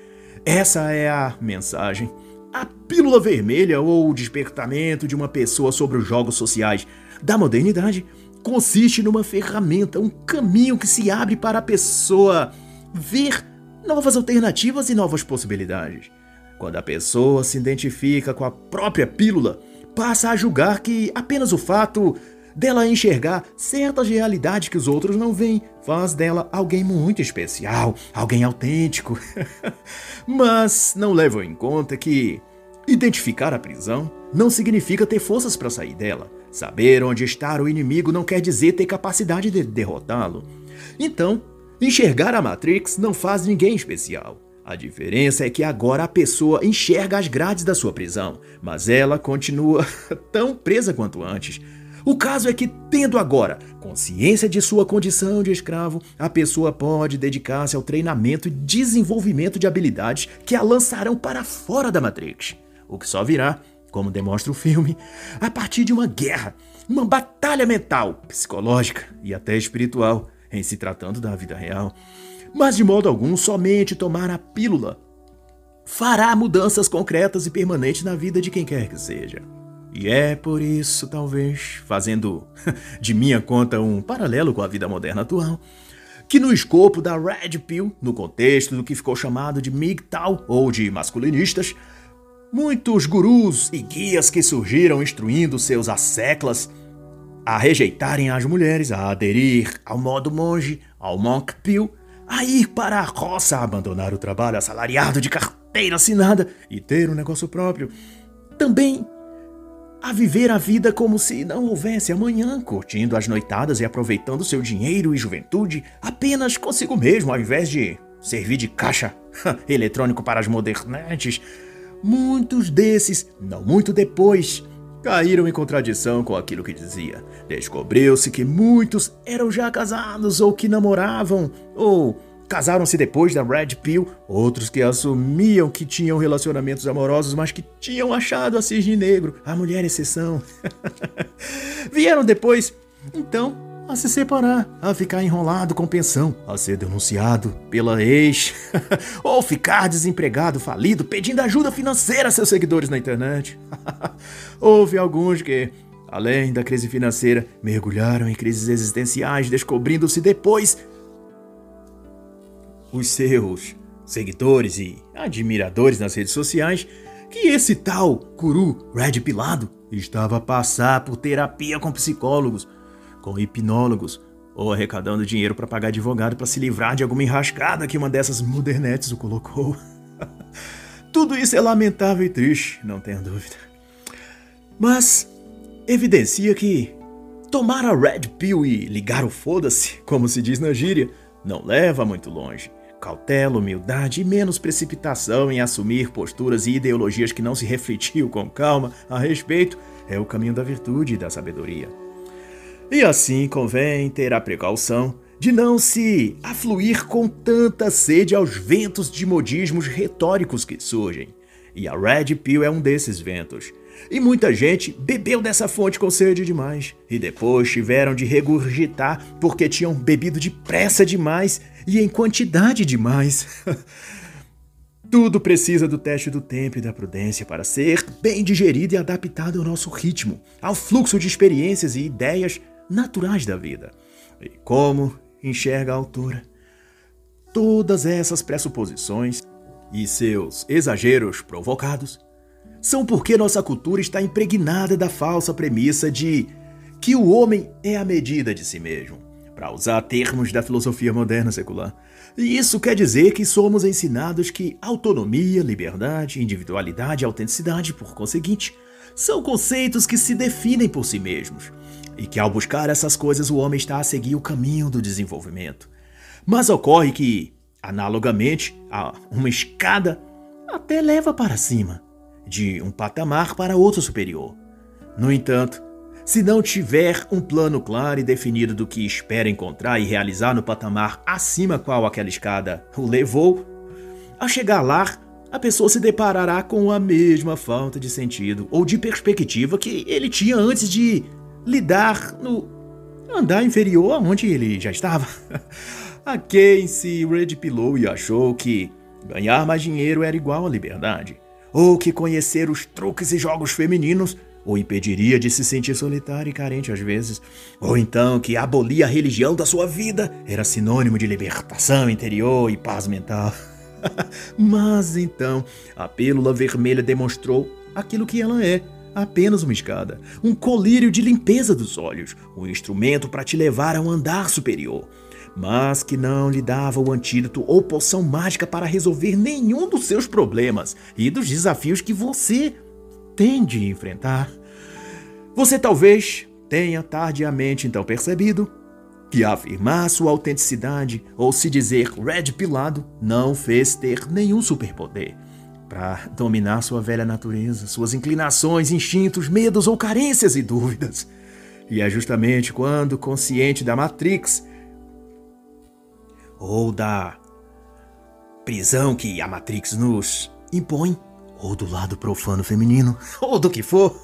Essa é a mensagem. A pílula vermelha ou o despertamento de uma pessoa sobre os jogos sociais da modernidade consiste numa ferramenta, um caminho que se abre para a pessoa ver novas alternativas e novas possibilidades. Quando a pessoa se identifica com a própria pílula, passa a julgar que apenas o fato dela enxergar certas realidades que os outros não veem faz dela alguém muito especial, alguém autêntico. Mas não levam em conta que identificar a prisão não significa ter forças para sair dela. Saber onde está o inimigo não quer dizer ter capacidade de derrotá-lo. Então, enxergar a Matrix não faz ninguém especial. A diferença é que agora a pessoa enxerga as grades da sua prisão, mas ela continua tão presa quanto antes. O caso é que, tendo agora consciência de sua condição de escravo, a pessoa pode dedicar-se ao treinamento e desenvolvimento de habilidades que a lançarão para fora da Matrix, o que só virá como demonstra o filme, a partir de uma guerra, uma batalha mental, psicológica e até espiritual, em se tratando da vida real. Mas de modo algum, somente tomar a pílula fará mudanças concretas e permanentes na vida de quem quer que seja. E é por isso, talvez, fazendo de minha conta um paralelo com a vida moderna atual, que no escopo da Red Pill, no contexto do que ficou chamado de MGTOW ou de masculinistas, Muitos gurus e guias que surgiram instruindo seus asseclas a rejeitarem as mulheres, a aderir ao modo monge, ao monk pill, a ir para a roça, a abandonar o trabalho assalariado de carteira assinada e ter um negócio próprio. Também a viver a vida como se não houvesse amanhã, curtindo as noitadas e aproveitando seu dinheiro e juventude apenas consigo mesmo, ao invés de servir de caixa eletrônico para as modernetes Muitos desses, não muito depois, caíram em contradição com aquilo que dizia. Descobriu-se que muitos eram já casados ou que namoravam, ou casaram-se depois da Red Pill, outros que assumiam que tinham relacionamentos amorosos, mas que tinham achado a cisne negro, a mulher exceção. Vieram depois, então a se separar, a ficar enrolado com pensão, a ser denunciado pela ex, ou ficar desempregado, falido, pedindo ajuda financeira a seus seguidores na internet. Houve alguns que, além da crise financeira, mergulharam em crises existenciais, descobrindo-se depois os seus seguidores e admiradores nas redes sociais que esse tal Curu Red Pilado estava a passar por terapia com psicólogos, com hipnólogos, ou arrecadando dinheiro para pagar advogado para se livrar de alguma enrascada que uma dessas modernetes o colocou. Tudo isso é lamentável e triste, não tenha dúvida. Mas evidencia que tomar a Red Pill e ligar o foda-se, como se diz na gíria, não leva muito longe. Cautela, humildade e menos precipitação em assumir posturas e ideologias que não se refletiu com calma a respeito é o caminho da virtude e da sabedoria. E assim convém ter a precaução de não se afluir com tanta sede aos ventos de modismos retóricos que surgem. E a Red Pill é um desses ventos. E muita gente bebeu dessa fonte com sede demais e depois tiveram de regurgitar porque tinham bebido depressa demais e em quantidade demais. Tudo precisa do teste do tempo e da prudência para ser bem digerido e adaptado ao nosso ritmo, ao fluxo de experiências e ideias naturais da vida. E como enxerga a autora? Todas essas pressuposições e seus exageros provocados são porque nossa cultura está impregnada da falsa premissa de que o homem é a medida de si mesmo, para usar termos da filosofia moderna secular. E isso quer dizer que somos ensinados que autonomia, liberdade, individualidade e autenticidade, por conseguinte, são conceitos que se definem por si mesmos, e que ao buscar essas coisas o homem está a seguir o caminho do desenvolvimento. Mas ocorre que, analogamente a uma escada, até leva para cima de um patamar para outro superior. No entanto, se não tiver um plano claro e definido do que espera encontrar e realizar no patamar acima qual aquela escada o levou, ao chegar lá, a pessoa se deparará com a mesma falta de sentido ou de perspectiva que ele tinha antes de lidar no andar inferior aonde ele já estava. A quem se redpilou e achou que ganhar mais dinheiro era igual à liberdade ou que conhecer os truques e jogos femininos o impediria de se sentir solitário e carente às vezes, ou então que abolir a religião da sua vida era sinônimo de libertação interior e paz mental. Mas então, a pílula vermelha demonstrou aquilo que ela é. Apenas uma escada, um colírio de limpeza dos olhos, um instrumento para te levar a um andar superior mas que não lhe dava o antídoto ou poção mágica para resolver nenhum dos seus problemas e dos desafios que você tem de enfrentar. Você talvez tenha tardiamente então percebido que afirmar sua autenticidade ou se dizer red pilado não fez ter nenhum superpoder para dominar sua velha natureza, suas inclinações, instintos, medos ou carências e dúvidas. E é justamente quando, consciente da Matrix, ou da prisão que a Matrix nos impõe, ou do lado profano feminino, ou do que for.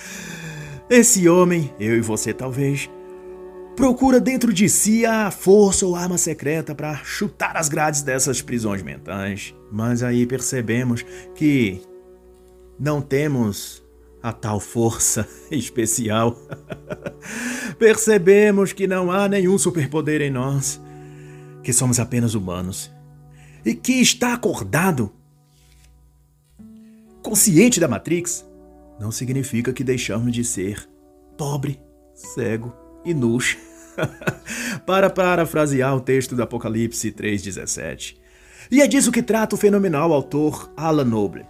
Esse homem, eu e você talvez, procura dentro de si a força ou arma secreta para chutar as grades dessas prisões mentais. Mas aí percebemos que não temos a tal força especial. percebemos que não há nenhum superpoder em nós que somos apenas humanos e que está acordado, consciente da Matrix, não significa que deixamos de ser pobre, cego e nus. Para parafrasear o texto do Apocalipse 3,17. E é disso que trata o fenomenal autor Alan Noble.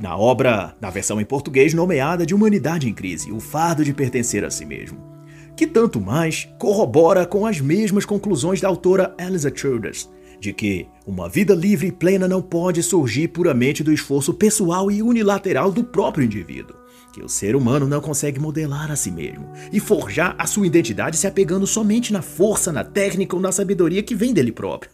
Na obra, na versão em português nomeada de Humanidade em Crise, o fardo de pertencer a si mesmo que tanto mais corrobora com as mesmas conclusões da autora Elisa Childers, de que uma vida livre e plena não pode surgir puramente do esforço pessoal e unilateral do próprio indivíduo, que o ser humano não consegue modelar a si mesmo e forjar a sua identidade se apegando somente na força, na técnica ou na sabedoria que vem dele próprio.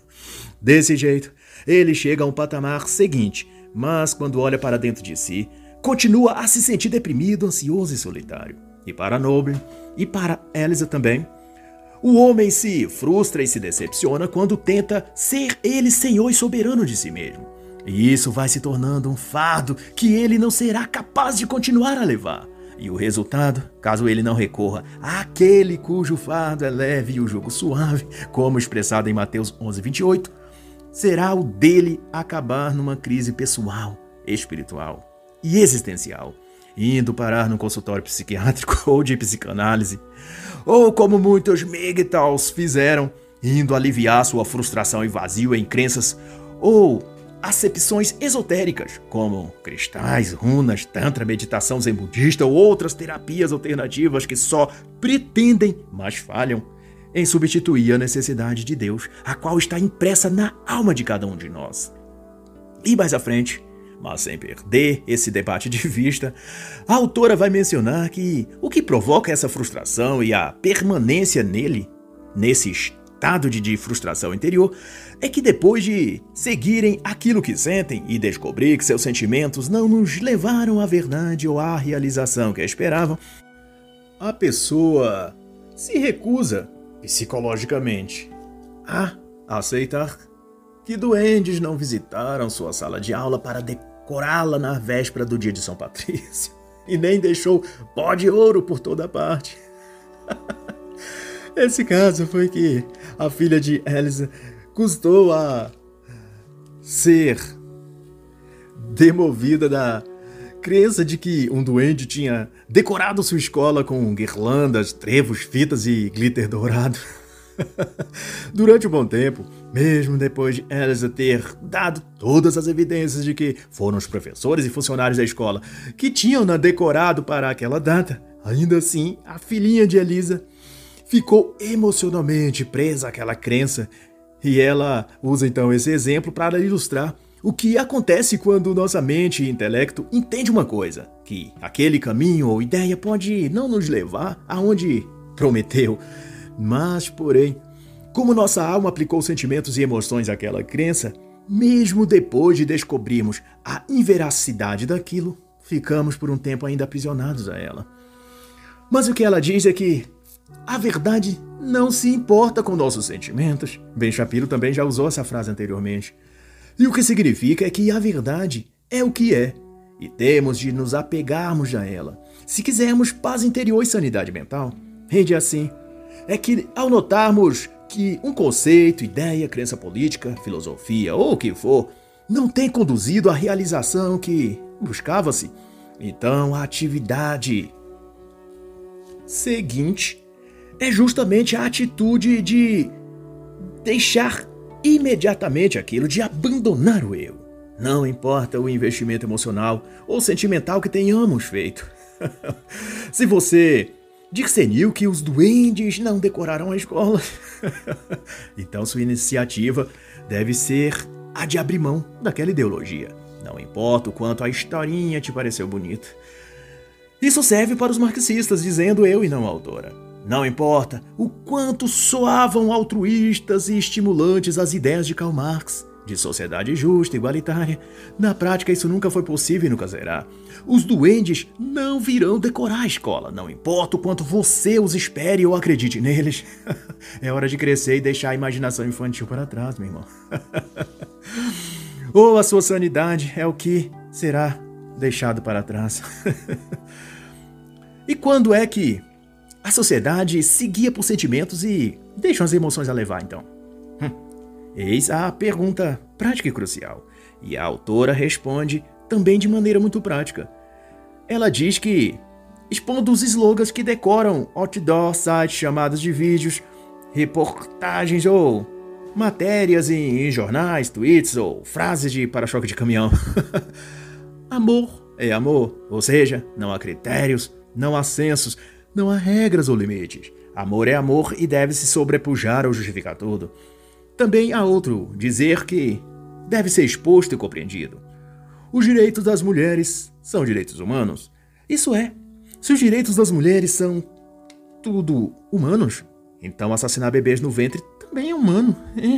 Desse jeito, ele chega a um patamar seguinte, mas quando olha para dentro de si, continua a se sentir deprimido, ansioso e solitário. E para Noble, e para Elisa também, o homem se frustra e se decepciona quando tenta ser ele senhor e soberano de si mesmo. E isso vai se tornando um fardo que ele não será capaz de continuar a levar. E o resultado, caso ele não recorra àquele cujo fardo é leve e o jugo suave, como expressado em Mateus 11:28, será o dele acabar numa crise pessoal, espiritual e existencial, indo parar num consultório psiquiátrico ou de psicanálise, ou como muitos MGTOWs fizeram, indo aliviar sua frustração e vazio em crenças ou acepções esotéricas, como cristais, runas, tantra, meditação zen budista ou outras terapias alternativas que só pretendem, mas falham, em substituir a necessidade de Deus, a qual está impressa na alma de cada um de nós. E mais à frente, mas sem perder esse debate de vista, a autora vai mencionar que o que provoca essa frustração e a permanência nele, nesse estado de, de frustração interior, é que depois de seguirem aquilo que sentem e descobrir que seus sentimentos não nos levaram à verdade ou à realização que esperavam, a pessoa se recusa psicologicamente a aceitar que duendes não visitaram sua sala de aula para decorá-la na véspera do dia de São Patrício e nem deixou pó de ouro por toda parte. Esse caso foi que a filha de Elisa custou a ser demovida da crença de que um duende tinha decorado sua escola com guirlandas, trevos, fitas e glitter dourado. Durante um bom tempo, mesmo depois de Elsa ter dado todas as evidências de que foram os professores e funcionários da escola que tinham na decorado para aquela data, ainda assim, a filhinha de Elisa ficou emocionalmente presa àquela crença e ela usa então esse exemplo para ilustrar o que acontece quando nossa mente e intelecto entende uma coisa, que aquele caminho ou ideia pode não nos levar aonde prometeu, mas, porém, como nossa alma aplicou sentimentos e emoções àquela crença, mesmo depois de descobrirmos a inveracidade daquilo, ficamos por um tempo ainda aprisionados a ela. Mas o que ela diz é que a verdade não se importa com nossos sentimentos. Ben Shapiro também já usou essa frase anteriormente. E o que significa é que a verdade é o que é, e temos de nos apegarmos a ela. Se quisermos paz interior e sanidade mental, rende assim, é que ao notarmos que um conceito, ideia, crença política, filosofia ou o que for, não tem conduzido à realização que buscava-se, então a atividade seguinte é justamente a atitude de deixar imediatamente aquilo de abandonar o eu. Não importa o investimento emocional ou sentimental que tenhamos feito. Se você discerniu que os duendes não decoraram a escola, então sua iniciativa deve ser a de abrir mão daquela ideologia. Não importa o quanto a historinha te pareceu bonita. Isso serve para os marxistas, dizendo eu e não a autora. Não importa o quanto soavam altruístas e estimulantes as ideias de Karl Marx, de sociedade justa, igualitária, na prática isso nunca foi possível e nunca será. Os duendes não virão decorar a escola, não importa o quanto você os espere ou acredite neles. é hora de crescer e deixar a imaginação infantil para trás, meu irmão. ou a sua sanidade é o que será deixado para trás. e quando é que a sociedade se guia por sentimentos e deixa as emoções a levar, então. Hum. Eis a pergunta prática e crucial. E a autora responde também de maneira muito prática. Ela diz que, expondo os slogans que decoram outdoor, sites, chamadas de vídeos, reportagens ou matérias em, em jornais, tweets ou frases de para-choque de caminhão. amor é amor, ou seja, não há critérios, não há censos, não há regras ou limites. Amor é amor e deve se sobrepujar ou justificar tudo. Também há outro dizer que deve ser exposto e compreendido. Os direitos das mulheres são direitos humanos. Isso é, se os direitos das mulheres são tudo humanos, então assassinar bebês no ventre também é humano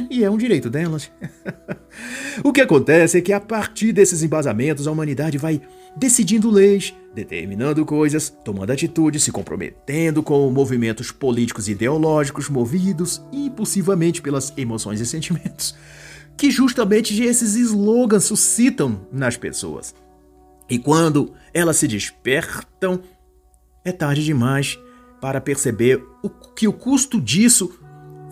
e é um direito delas. o que acontece é que a partir desses embasamentos a humanidade vai decidindo leis, determinando coisas, tomando atitudes, se comprometendo com movimentos políticos e ideológicos movidos impulsivamente pelas emoções e sentimentos, que justamente esses slogans suscitam nas pessoas. E quando elas se despertam, é tarde demais para perceber o, que o custo disso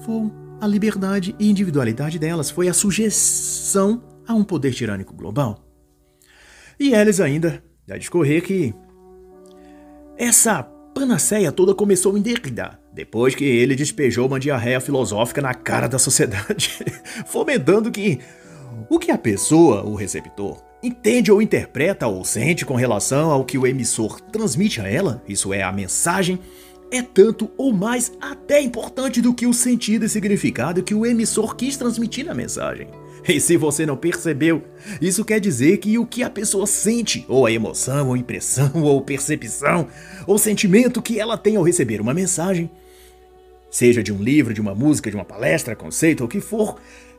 foi a liberdade e individualidade delas, foi a sujeição a um poder tirânico global. E eles ainda já discorrer que essa panaceia toda começou em Derrida, depois que ele despejou uma diarreia filosófica na cara da sociedade, fomentando que o que a pessoa, o receptor, entende ou interpreta ou sente com relação ao que o emissor transmite a ela, isso é, a mensagem, é tanto ou mais até importante do que o sentido e significado que o emissor quis transmitir na mensagem. E se você não percebeu, isso quer dizer que o que a pessoa sente, ou a emoção, ou impressão, ou percepção, ou sentimento que ela tem ao receber uma mensagem, seja de um livro, de uma música, de uma palestra, conceito ou o que for,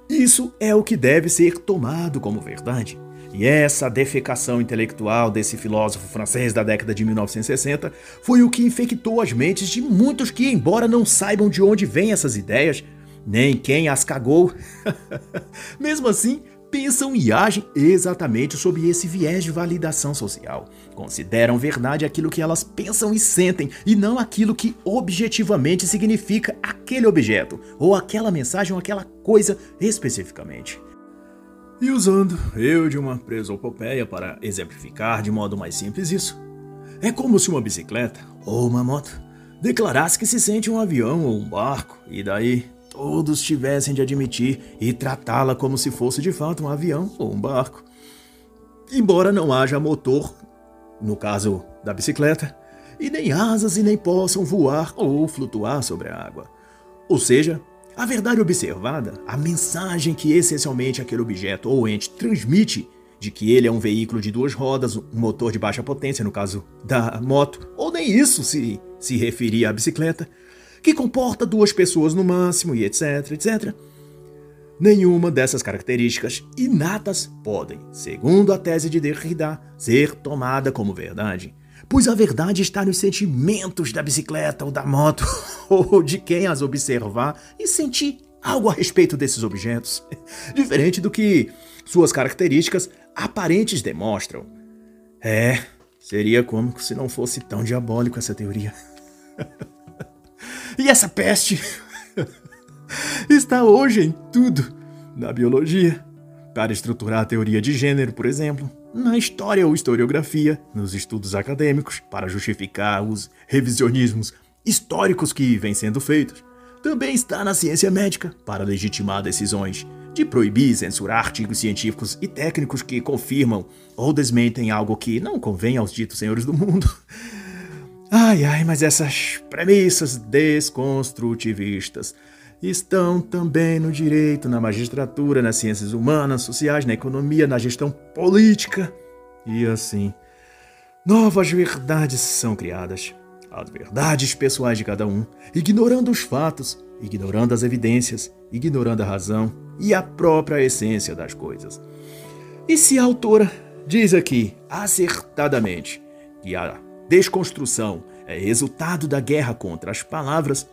isso é o que deve ser tomado como verdade. E essa defecação intelectual desse filósofo francês da década de 1960 foi o que infectou as mentes de muitos que, embora não saibam de onde vêm essas ideias, nem quem as cagou, mesmo assim pensam e agem exatamente sob esse viés de validação social. Consideram verdade aquilo que elas pensam e sentem, e não aquilo que objetivamente significa aquele objeto, ou aquela mensagem, ou aquela coisa especificamente. E usando eu de uma presopopeia para exemplificar de modo mais simples isso, é como se uma bicicleta ou uma moto declarasse que se sente um avião ou um barco, e daí todos tivessem de admitir e tratá-la como se fosse de fato um avião ou um barco. Embora não haja motor, no caso da bicicleta, e nem asas e nem possam voar ou flutuar sobre a água. Ou seja, a verdade observada, a mensagem que essencialmente aquele objeto ou ente transmite de que ele é um veículo de duas rodas, um motor de baixa potência, no caso da moto, ou nem isso se se referia à bicicleta, que comporta duas pessoas no máximo e etc, etc. Nenhuma dessas características inatas podem, segundo a tese de Derrida, ser tomada como verdade pois a verdade está nos sentimentos da bicicleta ou da moto, ou de quem as observar e sentir algo a respeito desses objetos, diferente do que suas características aparentes demonstram. É, seria cômico se não fosse tão diabólico essa teoria. e essa peste está hoje em tudo na biologia, para estruturar a teoria de gênero, por exemplo na história ou historiografia, nos estudos acadêmicos, para justificar os revisionismos históricos que vêm sendo feitos. Também está na ciência médica, para legitimar decisões de proibir e censurar artigos científicos e técnicos que confirmam ou desmentem algo que não convém aos ditos senhores do mundo. Ai, ai, mas essas premissas desconstrutivistas estão também no direito, na magistratura, nas ciências humanas, sociais, na economia, na gestão política. E assim, novas verdades são criadas. As verdades pessoais de cada um, ignorando os fatos, ignorando as evidências, ignorando a razão e a própria essência das coisas. E se a autora diz aqui, acertadamente, que a desconstrução é resultado da guerra contra as palavras,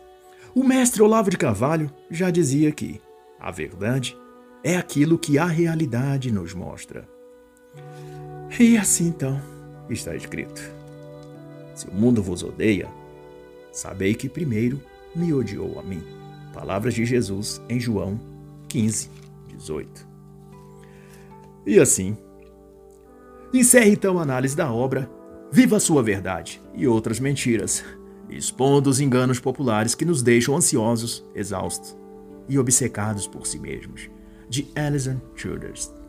o mestre Olavo de Carvalho já dizia que a verdade é aquilo que a realidade nos mostra. E assim então está escrito: Se o mundo vos odeia, sabei que primeiro me odiou a mim. Palavras de Jesus em João 15, 18. E assim, encerre então a análise da obra Viva a Sua Verdade e Outras Mentiras expondo os enganos populares que nos deixam ansiosos, exaustos e obcecados por si mesmos, de Alison Childers.